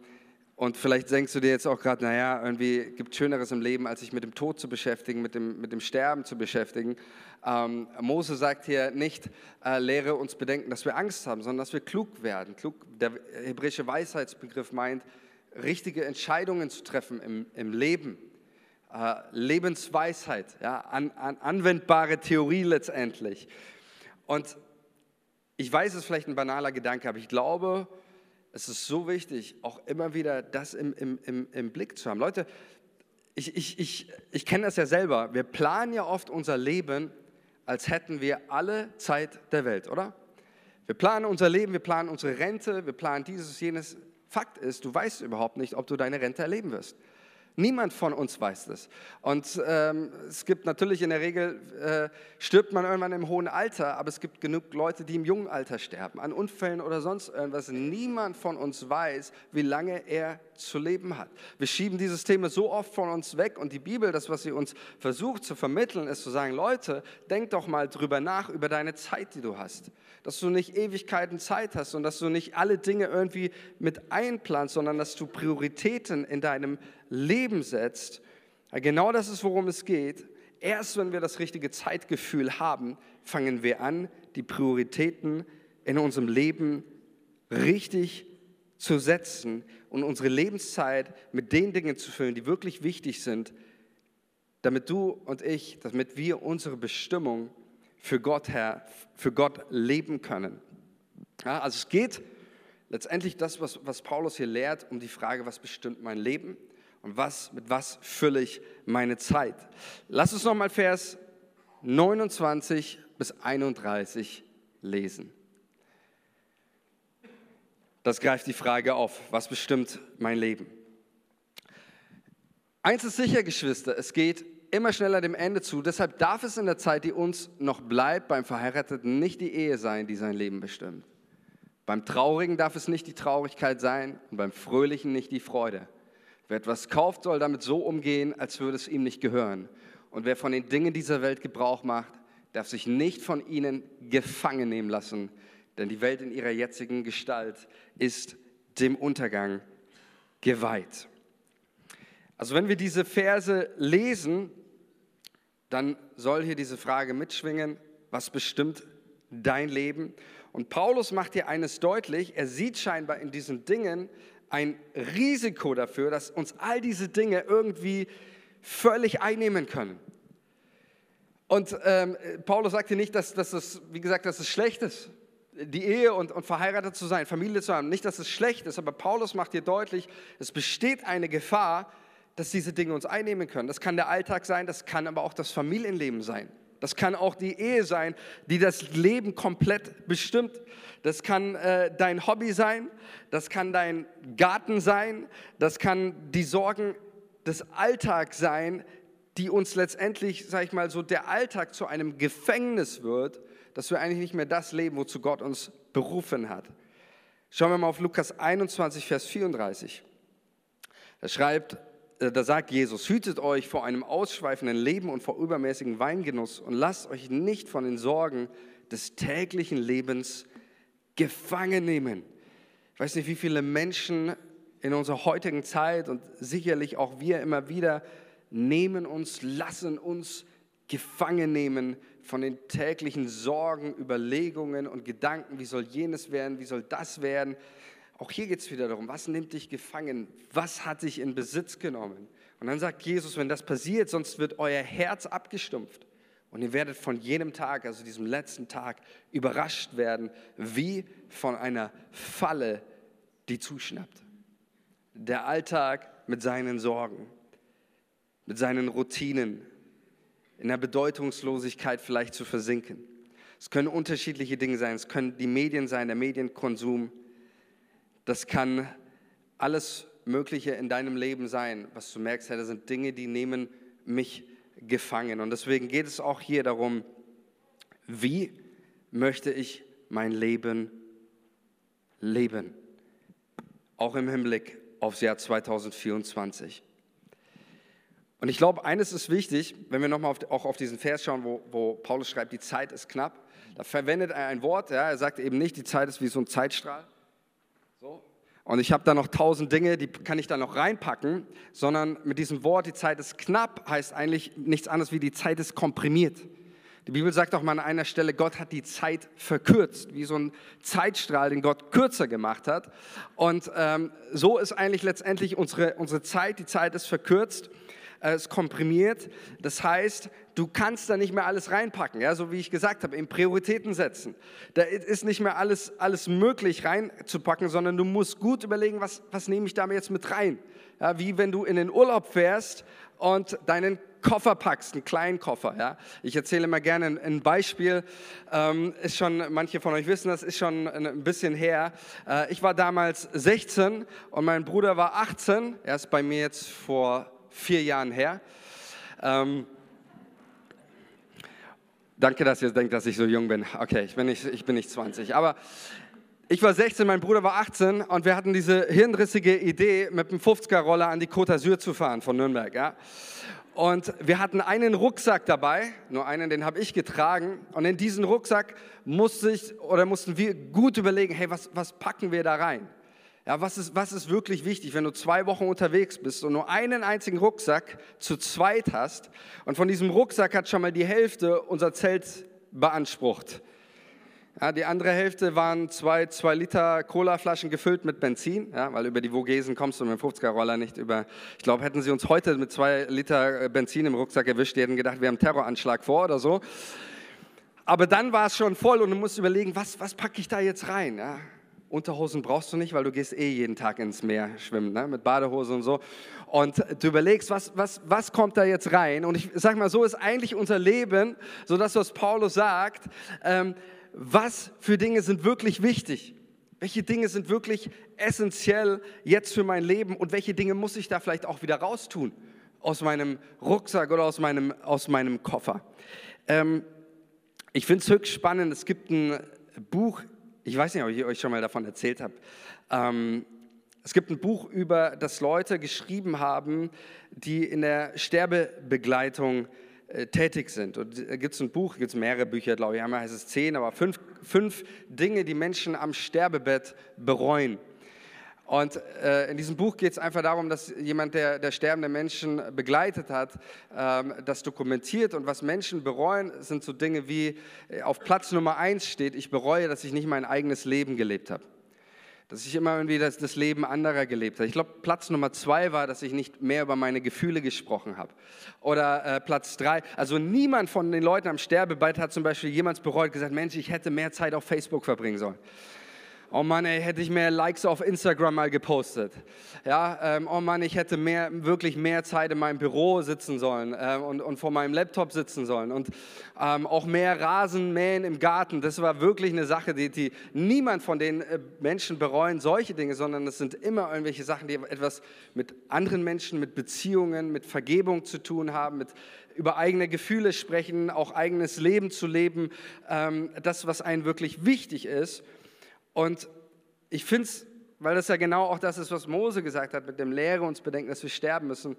und vielleicht denkst du dir jetzt auch gerade, naja, irgendwie gibt es Schöneres im Leben, als sich mit dem Tod zu beschäftigen, mit dem, mit dem Sterben zu beschäftigen. Ähm, Mose sagt hier nicht, äh, lehre uns bedenken, dass wir Angst haben, sondern dass wir klug werden. Klug, der hebräische Weisheitsbegriff meint, richtige Entscheidungen zu treffen im, im Leben. Äh, Lebensweisheit, ja, an, an, anwendbare Theorie letztendlich. Und ich weiß, es ist vielleicht ein banaler Gedanke, aber ich glaube, es ist so wichtig, auch immer wieder das im, im, im, im Blick zu haben. Leute, ich, ich, ich, ich kenne das ja selber. Wir planen ja oft unser Leben, als hätten wir alle Zeit der Welt, oder? Wir planen unser Leben, wir planen unsere Rente, wir planen dieses, jenes. Fakt ist, du weißt überhaupt nicht, ob du deine Rente erleben wirst. Niemand von uns weiß das. Und ähm, es gibt natürlich in der Regel, äh, stirbt man irgendwann im hohen Alter, aber es gibt genug Leute, die im jungen Alter sterben, an Unfällen oder sonst irgendwas. Niemand von uns weiß, wie lange er zu leben hat. Wir schieben dieses Thema so oft von uns weg und die Bibel, das, was sie uns versucht zu vermitteln, ist zu sagen, Leute, denk doch mal drüber nach, über deine Zeit, die du hast. Dass du nicht Ewigkeiten Zeit hast und dass du nicht alle Dinge irgendwie mit einplanst, sondern dass du Prioritäten in deinem Leben setzt. Genau das ist, worum es geht. Erst wenn wir das richtige Zeitgefühl haben, fangen wir an, die Prioritäten in unserem Leben richtig zu setzen und unsere Lebenszeit mit den Dingen zu füllen, die wirklich wichtig sind, damit du und ich, damit wir unsere Bestimmung für Gott, Herr, für Gott leben können. Ja, also es geht letztendlich das, was, was Paulus hier lehrt, um die Frage, was bestimmt mein Leben und was, mit was fülle ich meine Zeit. Lass uns nochmal Vers 29 bis 31 lesen. Das greift die Frage auf, was bestimmt mein Leben? Eins ist sicher, Geschwister, es geht immer schneller dem Ende zu. Deshalb darf es in der Zeit, die uns noch bleibt, beim Verheirateten nicht die Ehe sein, die sein Leben bestimmt. Beim Traurigen darf es nicht die Traurigkeit sein und beim Fröhlichen nicht die Freude. Wer etwas kauft, soll damit so umgehen, als würde es ihm nicht gehören. Und wer von den Dingen dieser Welt Gebrauch macht, darf sich nicht von ihnen gefangen nehmen lassen, denn die Welt in ihrer jetzigen Gestalt ist dem Untergang geweiht. Also wenn wir diese Verse lesen, dann soll hier diese Frage mitschwingen, was bestimmt dein Leben? Und Paulus macht hier eines deutlich, er sieht scheinbar in diesen Dingen ein Risiko dafür, dass uns all diese Dinge irgendwie völlig einnehmen können. Und ähm, Paulus sagt hier nicht, dass, dass es, wie gesagt, dass es schlecht ist, die Ehe und, und verheiratet zu sein, Familie zu haben. Nicht, dass es schlecht ist, aber Paulus macht hier deutlich, es besteht eine Gefahr, dass diese Dinge uns einnehmen können. Das kann der Alltag sein, das kann aber auch das Familienleben sein. Das kann auch die Ehe sein, die das Leben komplett bestimmt. Das kann äh, dein Hobby sein, das kann dein Garten sein, das kann die Sorgen des Alltags sein, die uns letztendlich, sag ich mal, so der Alltag zu einem Gefängnis wird, dass wir eigentlich nicht mehr das leben, wozu Gott uns berufen hat. Schauen wir mal auf Lukas 21, Vers 34. Da schreibt, da sagt Jesus, hütet euch vor einem ausschweifenden Leben und vor übermäßigen Weingenuss und lasst euch nicht von den Sorgen des täglichen Lebens gefangen nehmen. Ich weiß nicht, wie viele Menschen in unserer heutigen Zeit und sicherlich auch wir immer wieder nehmen uns, lassen uns gefangen nehmen von den täglichen Sorgen, Überlegungen und Gedanken, wie soll jenes werden, wie soll das werden. Auch hier geht es wieder darum, was nimmt dich gefangen, was hat dich in Besitz genommen. Und dann sagt Jesus, wenn das passiert, sonst wird euer Herz abgestumpft. Und ihr werdet von jenem Tag, also diesem letzten Tag, überrascht werden, wie von einer Falle, die zuschnappt. Der Alltag mit seinen Sorgen, mit seinen Routinen, in der Bedeutungslosigkeit vielleicht zu versinken. Es können unterschiedliche Dinge sein. Es können die Medien sein, der Medienkonsum. Das kann alles Mögliche in deinem Leben sein, was du merkst, hey, das sind Dinge, die nehmen mich gefangen. Und deswegen geht es auch hier darum, wie möchte ich mein Leben leben? Auch im Hinblick aufs Jahr 2024. Und ich glaube, eines ist wichtig, wenn wir nochmal auch auf diesen Vers schauen, wo, wo, Paulus schreibt, die Zeit ist knapp. Da verwendet er ein Wort, ja, er sagt eben nicht, die Zeit ist wie so ein Zeitstrahl. So. Und ich habe da noch tausend Dinge, die kann ich da noch reinpacken, sondern mit diesem Wort, die Zeit ist knapp, heißt eigentlich nichts anderes wie die Zeit ist komprimiert. Die Bibel sagt auch mal an einer Stelle, Gott hat die Zeit verkürzt, wie so ein Zeitstrahl, den Gott kürzer gemacht hat. Und ähm, so ist eigentlich letztendlich unsere, unsere Zeit, die Zeit ist verkürzt es komprimiert. Das heißt, du kannst da nicht mehr alles reinpacken, ja, so wie ich gesagt habe, in Prioritäten setzen. Da ist nicht mehr alles, alles möglich reinzupacken, sondern du musst gut überlegen, was, was nehme ich da jetzt mit rein. Ja, wie wenn du in den Urlaub fährst und deinen Koffer packst, einen kleinen Koffer. Ja. Ich erzähle mal gerne ein, ein Beispiel. Ähm, ist schon, manche von euch wissen, das ist schon ein bisschen her. Äh, ich war damals 16 und mein Bruder war 18. Er ist bei mir jetzt vor vier Jahren her. Ähm, danke, dass ihr denkt, dass ich so jung bin. Okay, ich bin nicht, ich bin nicht 20. Aber ich war 16, mein Bruder war 18 und wir hatten diese hirnrissige Idee, mit dem 50er-Roller an die Côte d'Azur zu fahren von Nürnberg. Ja? Und wir hatten einen Rucksack dabei, nur einen, den habe ich getragen. Und in diesen Rucksack musste ich oder mussten wir gut überlegen, hey, was, was packen wir da rein? Ja, was ist, was ist wirklich wichtig, wenn du zwei Wochen unterwegs bist und nur einen einzigen Rucksack zu zweit hast und von diesem Rucksack hat schon mal die Hälfte unser Zelt beansprucht. Ja, die andere Hälfte waren zwei, zwei Liter Colaflaschen gefüllt mit Benzin, ja, weil über die Vogesen kommst du mit dem 50er-Roller nicht über. Ich glaube, hätten sie uns heute mit zwei Liter Benzin im Rucksack erwischt, die hätten gedacht, wir haben einen Terroranschlag vor oder so. Aber dann war es schon voll und du musst überlegen, was, was packe ich da jetzt rein? Ja? Unterhosen brauchst du nicht, weil du gehst eh jeden Tag ins Meer schwimmen, ne? mit Badehose und so. Und du überlegst, was, was, was kommt da jetzt rein? Und ich sag mal, so ist eigentlich unser Leben, so dass was Paulus sagt, ähm, was für Dinge sind wirklich wichtig? Welche Dinge sind wirklich essentiell jetzt für mein Leben und welche Dinge muss ich da vielleicht auch wieder raustun aus meinem Rucksack oder aus meinem, aus meinem Koffer? Ähm, ich finde es höchst spannend. Es gibt ein Buch ich weiß nicht, ob ich euch schon mal davon erzählt habe. Ähm, es gibt ein Buch über, das Leute geschrieben haben, die in der Sterbebegleitung äh, tätig sind. Und da gibt es ein Buch, gibt es mehrere Bücher, glaube ich, einmal heißt es zehn, aber fünf, fünf Dinge, die Menschen am Sterbebett bereuen. Und äh, in diesem Buch geht es einfach darum, dass jemand, der, der sterbende Menschen begleitet hat, ähm, das dokumentiert. Und was Menschen bereuen, sind so Dinge wie äh, auf Platz Nummer eins steht, ich bereue, dass ich nicht mein eigenes Leben gelebt habe. Dass ich immer irgendwie das, das Leben anderer gelebt habe. Ich glaube, Platz Nummer zwei war, dass ich nicht mehr über meine Gefühle gesprochen habe. Oder äh, Platz drei, also niemand von den Leuten am Sterbebett hat zum Beispiel jemals bereut, gesagt, Mensch, ich hätte mehr Zeit auf Facebook verbringen sollen. Oh Mann, ey, hätte ich mehr Likes auf Instagram mal gepostet. Ja, ähm, oh Mann, ich hätte mehr, wirklich mehr Zeit in meinem Büro sitzen sollen äh, und, und vor meinem Laptop sitzen sollen. Und ähm, auch mehr Rasen mähen im Garten. Das war wirklich eine Sache, die, die niemand von den äh, Menschen bereuen, solche Dinge, sondern es sind immer irgendwelche Sachen, die etwas mit anderen Menschen, mit Beziehungen, mit Vergebung zu tun haben, mit über eigene Gefühle sprechen, auch eigenes Leben zu leben. Ähm, das, was einem wirklich wichtig ist. Und ich finde es, weil das ja genau auch das ist, was Mose gesagt hat, mit dem Lehre uns bedenken, dass wir sterben müssen,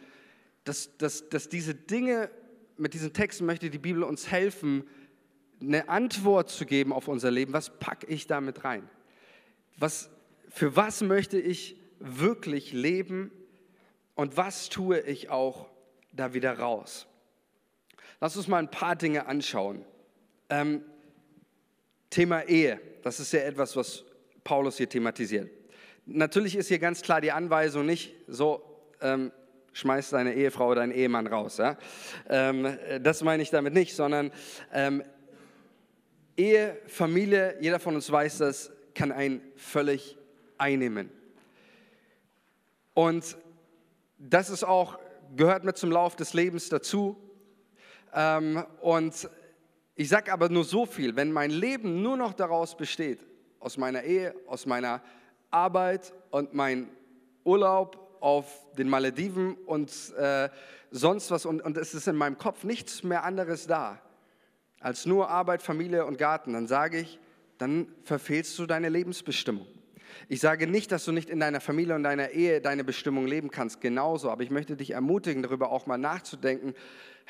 dass, dass, dass diese Dinge, mit diesen Texten möchte die Bibel uns helfen, eine Antwort zu geben auf unser Leben. Was packe ich damit rein? Was, für was möchte ich wirklich leben und was tue ich auch da wieder raus? Lass uns mal ein paar Dinge anschauen. Ähm, Thema Ehe, das ist ja etwas, was Paulus hier thematisiert. Natürlich ist hier ganz klar die Anweisung nicht so, ähm, schmeiß deine Ehefrau oder deinen Ehemann raus. Ja? Ähm, das meine ich damit nicht, sondern ähm, Ehe, Familie, jeder von uns weiß das, kann einen völlig einnehmen. Und das ist auch, gehört mit zum Lauf des Lebens dazu. Ähm, und ich sage aber nur so viel, wenn mein Leben nur noch daraus besteht, aus meiner Ehe, aus meiner Arbeit und mein Urlaub auf den Malediven und äh, sonst was und, und es ist in meinem Kopf nichts mehr anderes da als nur Arbeit, Familie und Garten, dann sage ich, dann verfehlst du deine Lebensbestimmung. Ich sage nicht, dass du nicht in deiner Familie und deiner Ehe deine Bestimmung leben kannst, genauso, aber ich möchte dich ermutigen, darüber auch mal nachzudenken,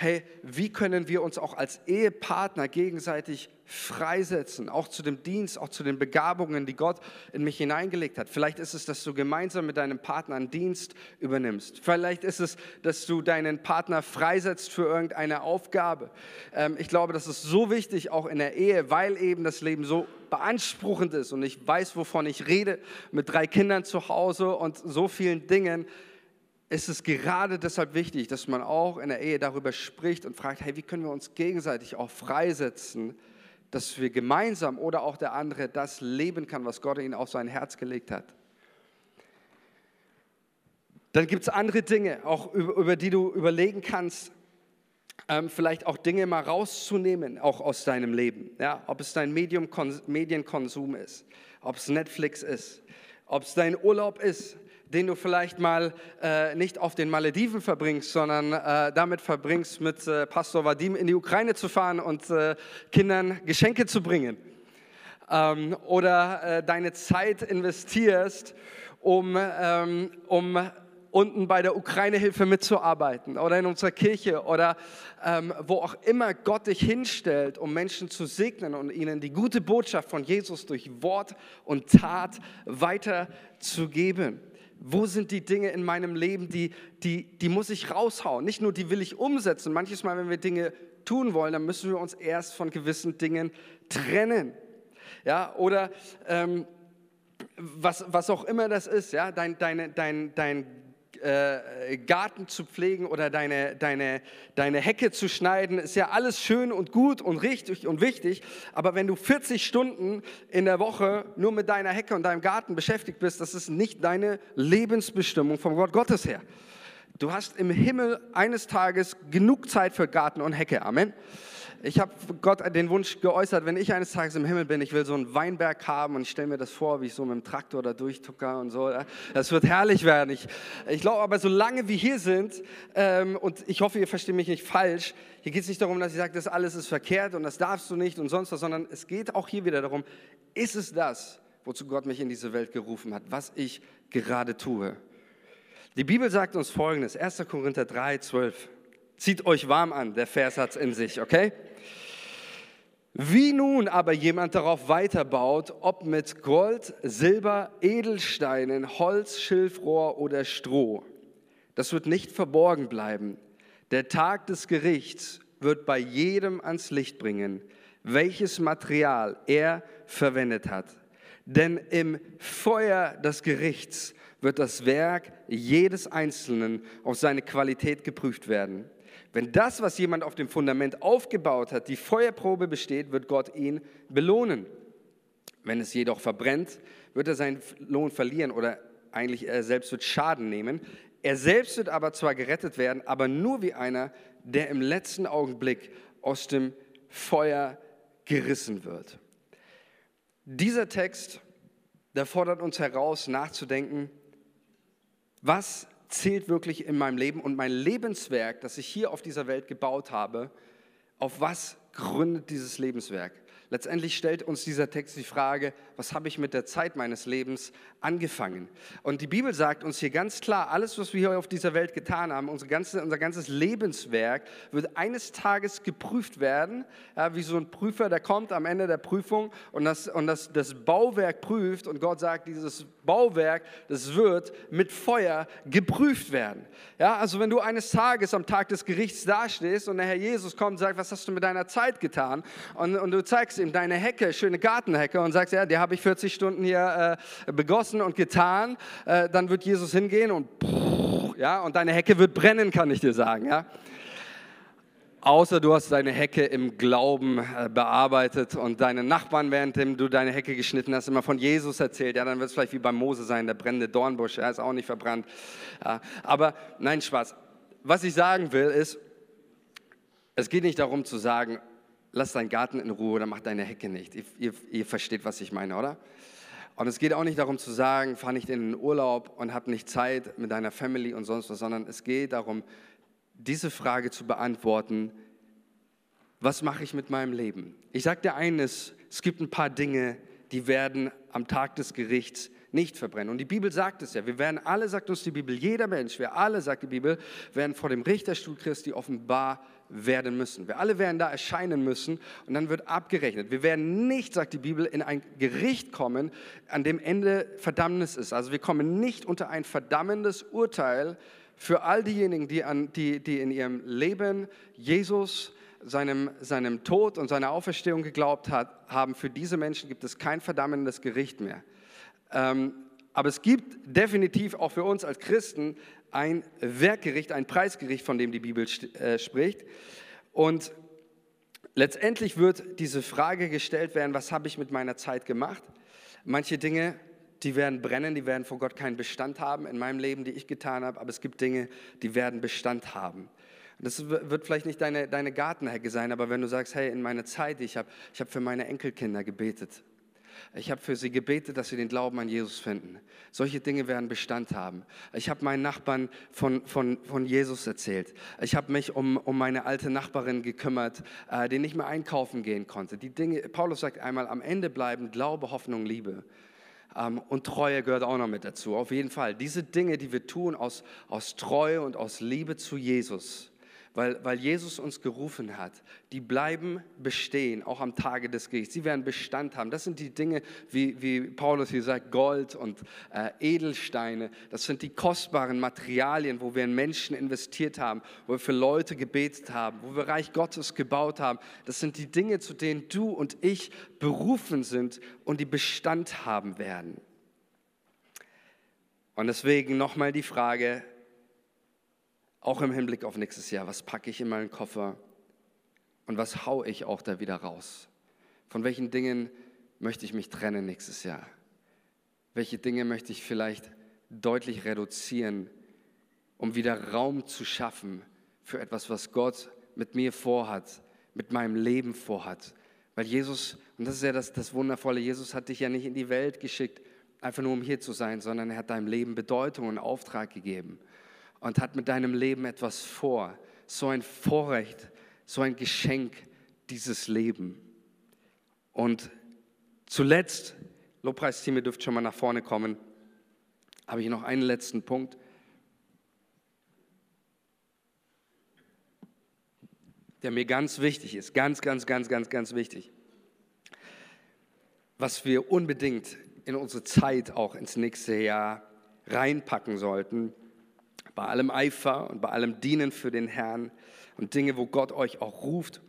hey, wie können wir uns auch als Ehepartner gegenseitig freisetzen, auch zu dem Dienst, auch zu den Begabungen, die Gott in mich hineingelegt hat. Vielleicht ist es, dass du gemeinsam mit deinem Partner einen Dienst übernimmst. Vielleicht ist es, dass du deinen Partner freisetzt für irgendeine Aufgabe. Ähm, ich glaube, das ist so wichtig, auch in der Ehe, weil eben das Leben so beanspruchend ist und ich weiß, wovon ich rede, mit drei Kindern zu Hause und so vielen Dingen ist es gerade deshalb wichtig, dass man auch in der Ehe darüber spricht und fragt, hey, wie können wir uns gegenseitig auch freisetzen, dass wir gemeinsam oder auch der andere das leben kann, was Gott ihnen auf sein Herz gelegt hat. Dann gibt es andere Dinge, auch über, über, die du überlegen kannst, ähm, vielleicht auch Dinge mal rauszunehmen, auch aus deinem Leben. Ja? Ob es dein Medium, Medienkonsum ist, ob es Netflix ist, ob es dein Urlaub ist, den du vielleicht mal äh, nicht auf den Malediven verbringst, sondern äh, damit verbringst, mit äh, Pastor Vadim in die Ukraine zu fahren und äh, Kindern Geschenke zu bringen. Ähm, oder äh, deine Zeit investierst, um, ähm, um unten bei der Ukraine-Hilfe mitzuarbeiten oder in unserer Kirche oder ähm, wo auch immer Gott dich hinstellt, um Menschen zu segnen und ihnen die gute Botschaft von Jesus durch Wort und Tat weiterzugeben. Wo sind die Dinge in meinem Leben, die, die, die muss ich raushauen? Nicht nur die will ich umsetzen. Manches Mal, wenn wir Dinge tun wollen, dann müssen wir uns erst von gewissen Dingen trennen. Ja, oder ähm, was, was auch immer das ist, ja, dein, deine, dein, dein äh, Garten zu pflegen oder deine, deine, deine Hecke zu schneiden, ist ja alles schön und gut und richtig und wichtig. Aber wenn du 40 Stunden in der Woche nur mit deiner Hecke und deinem Garten beschäftigt bist, das ist nicht deine Lebensbestimmung vom Gott Gottes her. Du hast im Himmel eines Tages genug Zeit für Garten und Hecke. Amen. Ich habe Gott den Wunsch geäußert, wenn ich eines Tages im Himmel bin, ich will so einen Weinberg haben und ich stelle mir das vor, wie ich so mit dem Traktor da durchtucker und so. Das wird herrlich werden. Ich, ich glaube aber, solange wir hier sind, ähm, und ich hoffe, ihr versteht mich nicht falsch, hier geht es nicht darum, dass ich sage, das alles ist verkehrt und das darfst du nicht und sonst was, sondern es geht auch hier wieder darum, ist es das, wozu Gott mich in diese Welt gerufen hat, was ich gerade tue. Die Bibel sagt uns folgendes, 1. Korinther 3, 12. Zieht euch warm an, der Vers hat es in sich, okay? Wie nun aber jemand darauf weiterbaut, ob mit Gold, Silber, Edelsteinen, Holz, Schilfrohr oder Stroh, das wird nicht verborgen bleiben. Der Tag des Gerichts wird bei jedem ans Licht bringen, welches Material er verwendet hat. Denn im Feuer des Gerichts wird das Werk jedes Einzelnen auf seine Qualität geprüft werden. Wenn das, was jemand auf dem Fundament aufgebaut hat, die Feuerprobe besteht, wird Gott ihn belohnen. Wenn es jedoch verbrennt, wird er seinen Lohn verlieren oder eigentlich er selbst wird Schaden nehmen. Er selbst wird aber zwar gerettet werden, aber nur wie einer, der im letzten Augenblick aus dem Feuer gerissen wird. Dieser Text, der fordert uns heraus, nachzudenken, was zählt wirklich in meinem Leben und mein Lebenswerk, das ich hier auf dieser Welt gebaut habe, auf was gründet dieses Lebenswerk? Letztendlich stellt uns dieser Text die Frage, was habe ich mit der Zeit meines Lebens angefangen? Und die Bibel sagt uns hier ganz klar, alles, was wir hier auf dieser Welt getan haben, unser, ganze, unser ganzes Lebenswerk wird eines Tages geprüft werden, ja, wie so ein Prüfer, der kommt am Ende der Prüfung und, das, und das, das Bauwerk prüft und Gott sagt, dieses Bauwerk, das wird mit Feuer geprüft werden. Ja, also wenn du eines Tages am Tag des Gerichts dastehst und der Herr Jesus kommt und sagt, was hast du mit deiner Zeit getan? Und, und du zeigst ihm deine Hecke, schöne Gartenhecke und sagst, ja, die habe ich 40 Stunden hier äh, begossen und getan, äh, dann wird Jesus hingehen und ja, und deine Hecke wird brennen, kann ich dir sagen, ja. Außer du hast deine Hecke im Glauben äh, bearbeitet und deine Nachbarn, während du deine Hecke geschnitten hast, immer von Jesus erzählt. Ja, dann wird es vielleicht wie bei Mose sein, der brennende Dornbusch, er ist auch nicht verbrannt. Ja, aber nein, Spaß. Was ich sagen will, ist, es geht nicht darum zu sagen, lass deinen Garten in Ruhe oder mach deine Hecke nicht. Ihr, ihr, ihr versteht, was ich meine, oder? Und es geht auch nicht darum zu sagen, fahr nicht in den Urlaub und hab nicht Zeit mit deiner Family und sonst was, sondern es geht darum, diese Frage zu beantworten, was mache ich mit meinem Leben? Ich sage dir eines, es gibt ein paar Dinge, die werden am Tag des Gerichts nicht verbrennen. Und die Bibel sagt es ja, wir werden alle, sagt uns die Bibel, jeder Mensch, wir alle, sagt die Bibel, werden vor dem Richterstuhl Christi offenbar werden müssen. Wir alle werden da erscheinen müssen und dann wird abgerechnet. Wir werden nicht, sagt die Bibel, in ein Gericht kommen, an dem Ende Verdammnis ist. Also wir kommen nicht unter ein verdammendes Urteil für all diejenigen, die, an, die, die in ihrem Leben Jesus, seinem, seinem Tod und seiner Auferstehung geglaubt hat, haben. Für diese Menschen gibt es kein verdammendes Gericht mehr. Ähm, aber es gibt definitiv auch für uns als Christen ein Werkgericht, ein Preisgericht, von dem die Bibel äh, spricht. Und letztendlich wird diese Frage gestellt werden, was habe ich mit meiner Zeit gemacht? Manche Dinge, die werden brennen, die werden vor Gott keinen Bestand haben in meinem Leben, die ich getan habe, aber es gibt Dinge, die werden Bestand haben. Das wird vielleicht nicht deine, deine Gartenhecke sein, aber wenn du sagst, hey, in meiner Zeit, ich habe ich hab für meine Enkelkinder gebetet, ich habe für sie gebetet, dass sie den Glauben an Jesus finden. Solche Dinge werden Bestand haben. Ich habe meinen Nachbarn von, von, von Jesus erzählt. Ich habe mich um, um meine alte Nachbarin gekümmert, äh, die nicht mehr einkaufen gehen konnte. Die Dinge, Paulus sagt einmal, am Ende bleiben Glaube, Hoffnung, Liebe. Ähm, und Treue gehört auch noch mit dazu. Auf jeden Fall. Diese Dinge, die wir tun aus, aus Treue und aus Liebe zu Jesus, weil, weil Jesus uns gerufen hat, die bleiben bestehen, auch am Tage des Gerichts. Sie werden Bestand haben. Das sind die Dinge, wie, wie Paulus hier sagt, Gold und äh, Edelsteine. Das sind die kostbaren Materialien, wo wir in Menschen investiert haben, wo wir für Leute gebetet haben, wo wir Reich Gottes gebaut haben. Das sind die Dinge, zu denen du und ich berufen sind und die Bestand haben werden. Und deswegen nochmal die Frage, auch im Hinblick auf nächstes Jahr, was packe ich in meinen Koffer und was haue ich auch da wieder raus? Von welchen Dingen möchte ich mich trennen nächstes Jahr? Welche Dinge möchte ich vielleicht deutlich reduzieren, um wieder Raum zu schaffen für etwas, was Gott mit mir vorhat, mit meinem Leben vorhat? Weil Jesus, und das ist ja das, das Wundervolle, Jesus hat dich ja nicht in die Welt geschickt, einfach nur um hier zu sein, sondern er hat deinem Leben Bedeutung und Auftrag gegeben und hat mit deinem Leben etwas vor. So ein Vorrecht, so ein Geschenk, dieses Leben. Und zuletzt, Lobpreisteam, ihr dürft schon mal nach vorne kommen, habe ich noch einen letzten Punkt. der mir ganz wichtig ist, ganz, ganz, ganz, ganz, ganz wichtig. Was wir unbedingt in unsere Zeit auch ins nächste Jahr reinpacken sollten, bei allem Eifer und bei allem Dienen für den Herrn und Dinge, wo Gott euch auch ruft.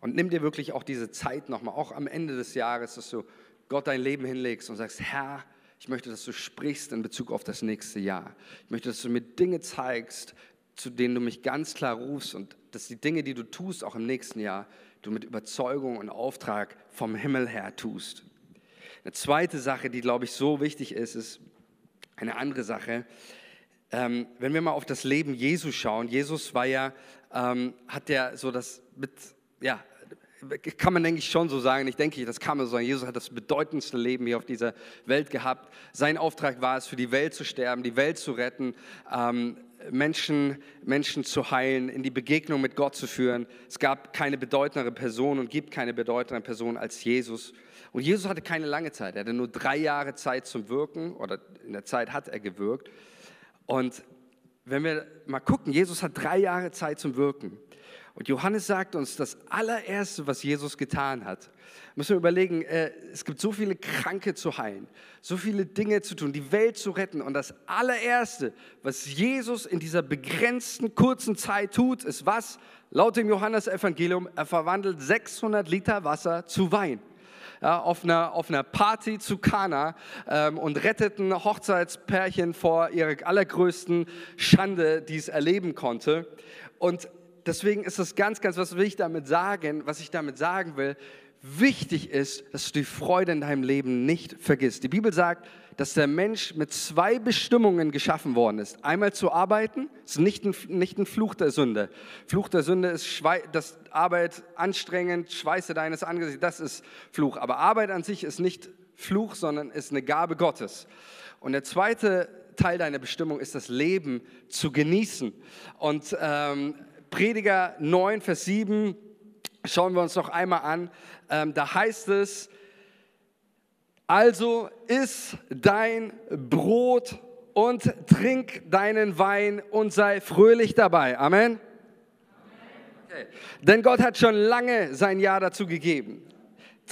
Und nimm dir wirklich auch diese Zeit nochmal, auch am Ende des Jahres, dass du Gott dein Leben hinlegst und sagst, Herr, ich möchte, dass du sprichst in Bezug auf das nächste Jahr. Ich möchte, dass du mir Dinge zeigst, zu denen du mich ganz klar rufst und dass die Dinge, die du tust, auch im nächsten Jahr, du mit Überzeugung und Auftrag vom Himmel her tust. Eine zweite Sache, die, glaube ich, so wichtig ist, ist eine andere Sache. Ähm, wenn wir mal auf das Leben Jesus schauen, Jesus war ja, ähm, hat ja so das mit, ja, kann man denke ich schon so sagen, ich denke, das kann man so sagen, Jesus hat das bedeutendste Leben hier auf dieser Welt gehabt. Sein Auftrag war es, für die Welt zu sterben, die Welt zu retten, ähm, Menschen, Menschen zu heilen, in die Begegnung mit Gott zu führen. Es gab keine bedeutendere Person und gibt keine bedeutendere Person als Jesus. Und Jesus hatte keine lange Zeit. Er hatte nur drei Jahre Zeit zum Wirken oder in der Zeit hat er gewirkt. Und wenn wir mal gucken, Jesus hat drei Jahre Zeit zum Wirken. Und Johannes sagt uns, das allererste, was Jesus getan hat, müssen wir überlegen, äh, es gibt so viele Kranke zu heilen, so viele Dinge zu tun, die Welt zu retten. Und das allererste, was Jesus in dieser begrenzten, kurzen Zeit tut, ist was? Laut dem Johannesevangelium, er verwandelt 600 Liter Wasser zu Wein. Ja, auf, einer, auf einer Party zu Kana ähm, und retteten Hochzeitspärchen vor ihrer allergrößten Schande, die es erleben konnte. Und deswegen ist das ganz, ganz, was will ich damit sagen? Was ich damit sagen will, wichtig ist, dass du die Freude in deinem Leben nicht vergisst. Die Bibel sagt, dass der Mensch mit zwei Bestimmungen geschaffen worden ist. Einmal zu arbeiten, ist nicht ein, nicht ein Fluch der Sünde. Fluch der Sünde ist Schwei das Arbeit anstrengend, Schweiße deines Angesichts, das ist Fluch. Aber Arbeit an sich ist nicht Fluch, sondern ist eine Gabe Gottes. Und der zweite Teil deiner Bestimmung ist das Leben zu genießen. Und ähm, Prediger 9, Vers 7 schauen wir uns noch einmal an. Ähm, da heißt es, also iss dein Brot und trink deinen Wein und sei fröhlich dabei. Amen. Okay. Denn Gott hat schon lange sein Ja dazu gegeben.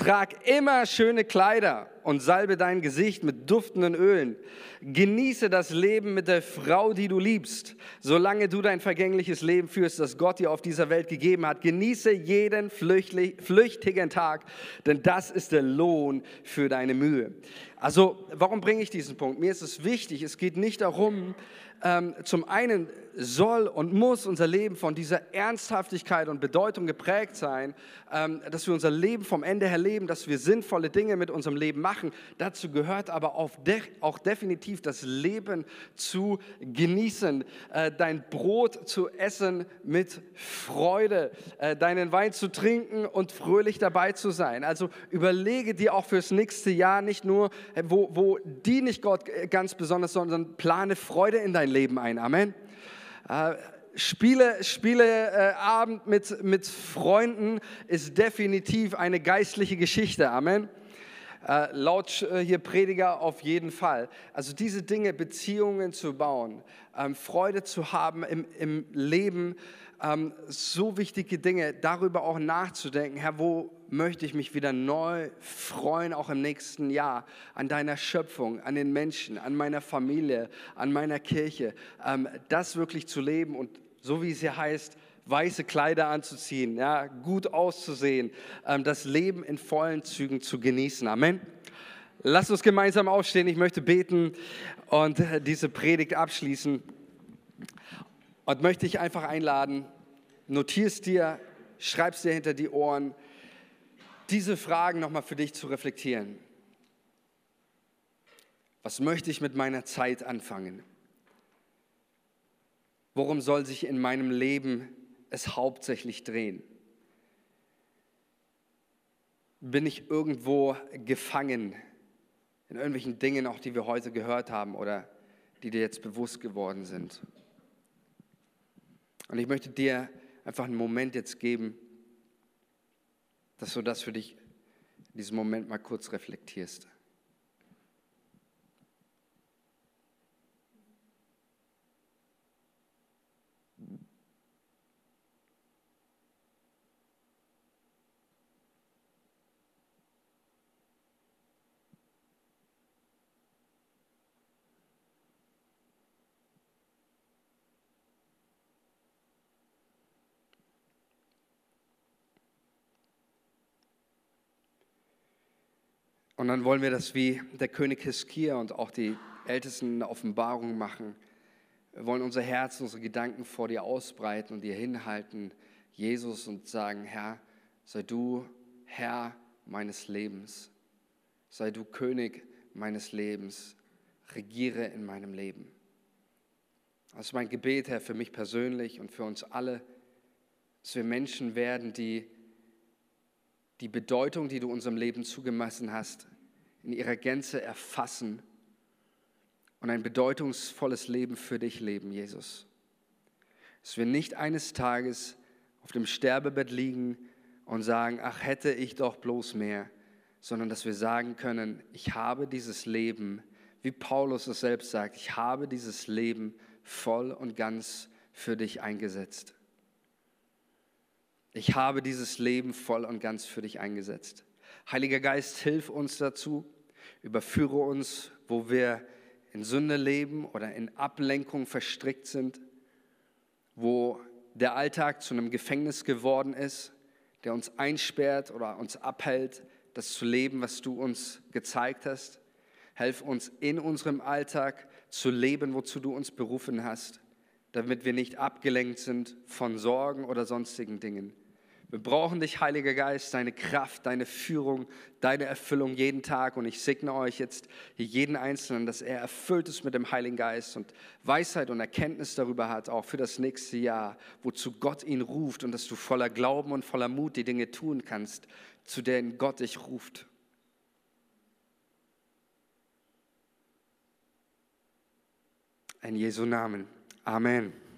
Trag immer schöne Kleider und salbe dein Gesicht mit duftenden Ölen. Genieße das Leben mit der Frau, die du liebst, solange du dein vergängliches Leben führst, das Gott dir auf dieser Welt gegeben hat. Genieße jeden flüchtigen Tag, denn das ist der Lohn für deine Mühe. Also, warum bringe ich diesen Punkt? Mir ist es wichtig, es geht nicht darum, ähm, zum einen soll und muss unser Leben von dieser Ernsthaftigkeit und Bedeutung geprägt sein, ähm, dass wir unser Leben vom Ende her leben, dass wir sinnvolle Dinge mit unserem Leben machen. Dazu gehört aber auch, de auch definitiv das Leben zu genießen, äh, dein Brot zu essen mit Freude, äh, deinen Wein zu trinken und fröhlich dabei zu sein. Also überlege dir auch fürs nächste Jahr nicht nur, äh, wo, wo die nicht Gott äh, ganz besonders, sondern plane Freude in dein Leben ein. Amen. Äh, Spiele, Spieleabend äh, mit, mit Freunden ist definitiv eine geistliche Geschichte. Amen. Äh, laut äh, hier Prediger auf jeden Fall. Also diese Dinge, Beziehungen zu bauen, ähm, Freude zu haben im, im Leben, ähm, so wichtige Dinge, darüber auch nachzudenken, Herr, wo möchte ich mich wieder neu freuen, auch im nächsten Jahr, an deiner Schöpfung, an den Menschen, an meiner Familie, an meiner Kirche, ähm, das wirklich zu leben und so wie es hier heißt, weiße Kleider anzuziehen, ja, gut auszusehen, ähm, das Leben in vollen Zügen zu genießen. Amen. Lass uns gemeinsam aufstehen. Ich möchte beten und äh, diese Predigt abschließen. Und möchte ich einfach einladen, notierst dir, schreibst dir hinter die Ohren, diese Fragen nochmal für dich zu reflektieren. Was möchte ich mit meiner Zeit anfangen? Worum soll sich in meinem Leben es hauptsächlich drehen? Bin ich irgendwo gefangen in irgendwelchen Dingen, auch die wir heute gehört haben oder die dir jetzt bewusst geworden sind? Und ich möchte dir einfach einen Moment jetzt geben, dass du das für dich in diesem Moment mal kurz reflektierst. Und dann wollen wir das wie der König Hiskia und auch die Ältesten Offenbarungen machen. Wir wollen unser Herz, unsere Gedanken vor dir ausbreiten und dir hinhalten, Jesus, und sagen, Herr, sei du Herr meines Lebens. sei du König meines Lebens, regiere in meinem Leben. Das ist mein Gebet, Herr, für mich persönlich und für uns alle, dass wir Menschen werden, die die Bedeutung, die du unserem Leben zugemessen hast, in ihrer Gänze erfassen und ein bedeutungsvolles Leben für dich leben, Jesus. Dass wir nicht eines Tages auf dem Sterbebett liegen und sagen, ach hätte ich doch bloß mehr, sondern dass wir sagen können, ich habe dieses Leben, wie Paulus es selbst sagt, ich habe dieses Leben voll und ganz für dich eingesetzt. Ich habe dieses Leben voll und ganz für dich eingesetzt. Heiliger Geist, hilf uns dazu, überführe uns, wo wir in Sünde leben oder in Ablenkung verstrickt sind, wo der Alltag zu einem Gefängnis geworden ist, der uns einsperrt oder uns abhält, das zu leben, was du uns gezeigt hast. Helf uns in unserem Alltag zu leben, wozu du uns berufen hast, damit wir nicht abgelenkt sind von Sorgen oder sonstigen Dingen. Wir brauchen dich, Heiliger Geist, deine Kraft, deine Führung, deine Erfüllung jeden Tag. Und ich segne euch jetzt jeden Einzelnen, dass er erfüllt ist mit dem Heiligen Geist und Weisheit und Erkenntnis darüber hat, auch für das nächste Jahr, wozu Gott ihn ruft und dass du voller Glauben und voller Mut die Dinge tun kannst, zu denen Gott dich ruft. In Jesu Namen. Amen.